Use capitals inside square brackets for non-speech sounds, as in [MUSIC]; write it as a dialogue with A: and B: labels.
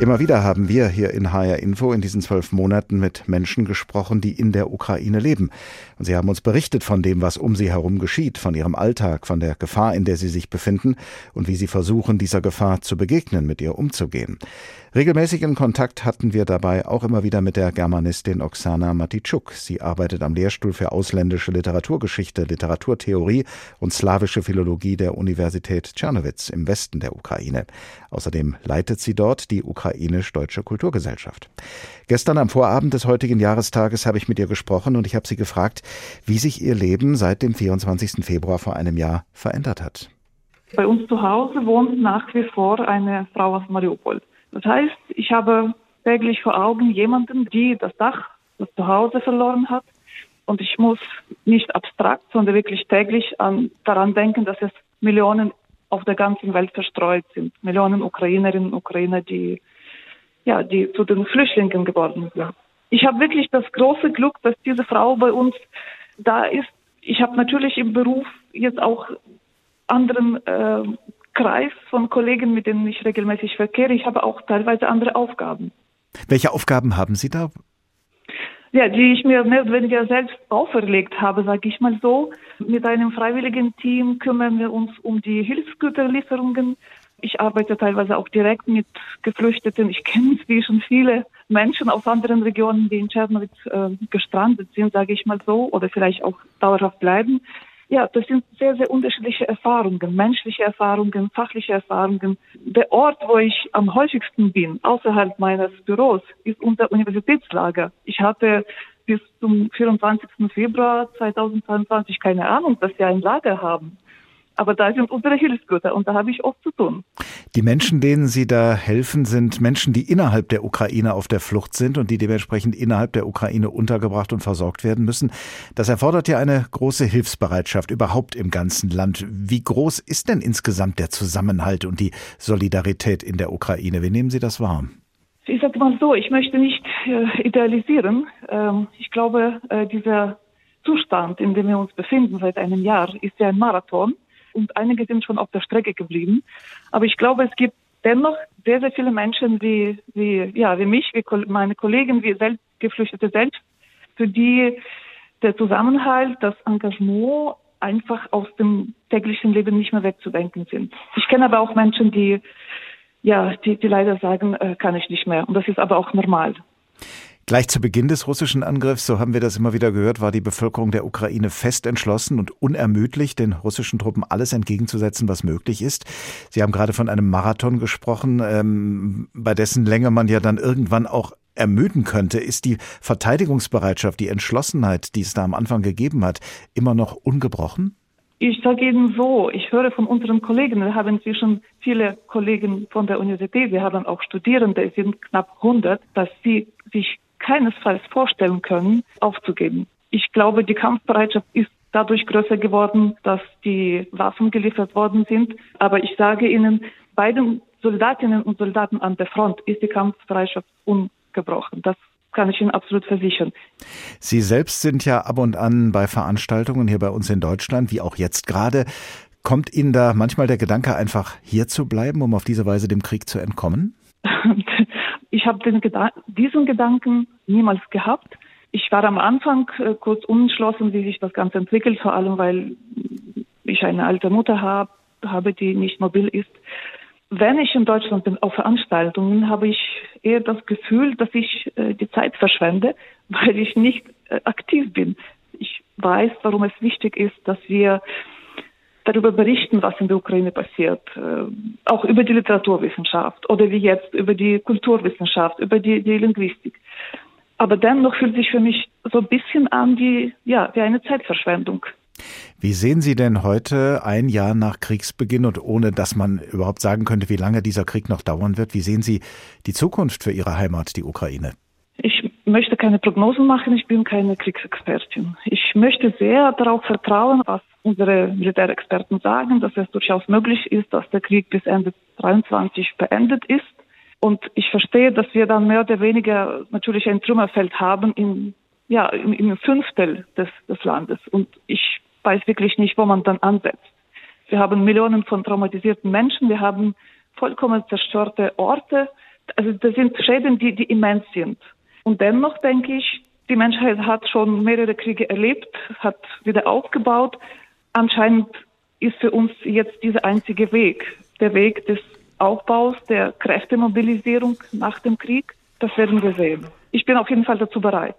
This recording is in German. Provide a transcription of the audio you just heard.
A: Immer wieder haben wir hier in HR Info in diesen zwölf Monaten mit Menschen gesprochen, die in der Ukraine leben. Und sie haben uns berichtet von dem, was um sie herum geschieht, von ihrem Alltag, von der Gefahr, in der sie sich befinden und wie sie versuchen, dieser Gefahr zu begegnen, mit ihr umzugehen. Regelmäßigen Kontakt hatten wir dabei auch immer wieder mit der Germanistin Oksana Matitschuk. Sie arbeitet am Lehrstuhl für ausländische Literaturgeschichte, Literaturtheorie und slawische Philologie der Universität Tschernowitz im Westen der Ukraine. Außerdem leitet sie dort die ukrainisch-deutsche Kulturgesellschaft. Gestern am Vorabend des heutigen Jahrestages habe ich mit ihr gesprochen und ich habe sie gefragt, wie sich ihr Leben seit dem 24. Februar vor einem Jahr verändert hat.
B: Bei uns zu Hause wohnt nach wie vor eine Frau aus Mariupol. Das heißt, ich habe täglich vor Augen jemanden, die das Dach, das Zuhause verloren hat. Und ich muss nicht abstrakt, sondern wirklich täglich an, daran denken, dass es Millionen auf der ganzen Welt verstreut sind. Millionen Ukrainerinnen und Ukrainer, die, ja, die zu den Flüchtlingen geworden sind. Ich habe wirklich das große Glück, dass diese Frau bei uns da ist. Ich habe natürlich im Beruf jetzt auch anderen äh, Kreis von Kollegen, mit denen ich regelmäßig verkehre. Ich habe auch teilweise andere Aufgaben.
A: Welche Aufgaben haben Sie da?
B: Ja, die ich mir mehr oder weniger selbst auferlegt habe, sage ich mal so. Mit einem freiwilligen Team kümmern wir uns um die Hilfsgüterlieferungen. Ich arbeite teilweise auch direkt mit Geflüchteten. Ich kenne [LAUGHS] inzwischen viele Menschen aus anderen Regionen, die in Tschernowitz äh, gestrandet sind, sage ich mal so, oder vielleicht auch dauerhaft bleiben. Ja, das sind sehr, sehr unterschiedliche Erfahrungen, menschliche Erfahrungen, fachliche Erfahrungen. Der Ort, wo ich am häufigsten bin, außerhalb meines Büros, ist unser Universitätslager. Ich hatte bis zum 24. Februar 2022 keine Ahnung, dass wir ein Lager haben. Aber da sind unsere Hilfsgüter und da habe ich oft zu tun.
A: Die Menschen, denen Sie da helfen, sind Menschen, die innerhalb der Ukraine auf der Flucht sind und die dementsprechend innerhalb der Ukraine untergebracht und versorgt werden müssen. Das erfordert ja eine große Hilfsbereitschaft überhaupt im ganzen Land. Wie groß ist denn insgesamt der Zusammenhalt und die Solidarität in der Ukraine? Wie nehmen Sie das wahr?
B: Ich sage mal so, ich möchte nicht äh, idealisieren. Ähm, ich glaube, äh, dieser Zustand, in dem wir uns befinden seit einem Jahr, ist ja ein Marathon und einige sind schon auf der Strecke geblieben. Aber ich glaube, es gibt dennoch sehr, sehr viele Menschen wie, wie, ja, wie mich, wie meine Kollegen, wie selbst, Geflüchtete selbst, für die der Zusammenhalt, das Engagement einfach aus dem täglichen Leben nicht mehr wegzudenken sind. Ich kenne aber auch Menschen, die, ja, die, die leider sagen, äh, kann ich nicht mehr. Und das ist aber auch normal.
A: Gleich zu Beginn des russischen Angriffs, so haben wir das immer wieder gehört, war die Bevölkerung der Ukraine fest entschlossen und unermüdlich, den russischen Truppen alles entgegenzusetzen, was möglich ist. Sie haben gerade von einem Marathon gesprochen, ähm, bei dessen Länge man ja dann irgendwann auch ermüden könnte. Ist die Verteidigungsbereitschaft, die Entschlossenheit, die es da am Anfang gegeben hat, immer noch ungebrochen?
B: Ich sage Ihnen so, ich höre von unseren Kollegen, wir haben inzwischen viele Kollegen von der Universität, wir haben auch Studierende, es sind knapp 100, dass sie sich keinesfalls vorstellen können, aufzugeben. Ich glaube, die Kampfbereitschaft ist dadurch größer geworden, dass die Waffen geliefert worden sind. Aber ich sage Ihnen, bei den Soldatinnen und Soldaten an der Front ist die Kampfbereitschaft ungebrochen. Das kann ich Ihnen absolut versichern.
A: Sie selbst sind ja ab und an bei Veranstaltungen hier bei uns in Deutschland, wie auch jetzt gerade. Kommt Ihnen da manchmal der Gedanke, einfach hier zu bleiben, um auf diese Weise dem Krieg zu entkommen? [LAUGHS]
B: Ich habe Geda diesen Gedanken niemals gehabt. Ich war am Anfang äh, kurz unentschlossen, wie sich das Ganze entwickelt, vor allem weil ich eine alte Mutter hab, habe, die nicht mobil ist. Wenn ich in Deutschland bin auf Veranstaltungen, habe ich eher das Gefühl, dass ich äh, die Zeit verschwende, [LAUGHS] weil ich nicht äh, aktiv bin. Ich weiß, warum es wichtig ist, dass wir darüber berichten, was in der Ukraine passiert, äh, auch über die Literaturwissenschaft oder wie jetzt über die Kulturwissenschaft, über die, die Linguistik. Aber dennoch fühlt sich für mich so ein bisschen an wie, ja, wie eine Zeitverschwendung.
A: Wie sehen Sie denn heute, ein Jahr nach Kriegsbeginn und ohne dass man überhaupt sagen könnte, wie lange dieser Krieg noch dauern wird, wie sehen Sie die Zukunft für Ihre Heimat, die Ukraine?
B: Ich möchte keine Prognosen machen, ich bin keine Kriegsexpertin. Ich möchte sehr darauf vertrauen, was unsere Militärexperten sagen, dass es durchaus möglich ist, dass der Krieg bis Ende 23 beendet ist. Und ich verstehe, dass wir dann mehr oder weniger natürlich ein Trümmerfeld haben in, ja, im, im Fünftel des, des Landes. Und ich weiß wirklich nicht, wo man dann ansetzt. Wir haben Millionen von traumatisierten Menschen, wir haben vollkommen zerstörte Orte, Also das sind Schäden, die, die immens sind. Und dennoch denke ich, die Menschheit hat schon mehrere Kriege erlebt, hat wieder aufgebaut. Anscheinend ist für uns jetzt dieser einzige Weg, der Weg des Aufbaus, der Kräftemobilisierung nach dem Krieg. Das werden wir sehen. Ich bin auf jeden Fall dazu bereit.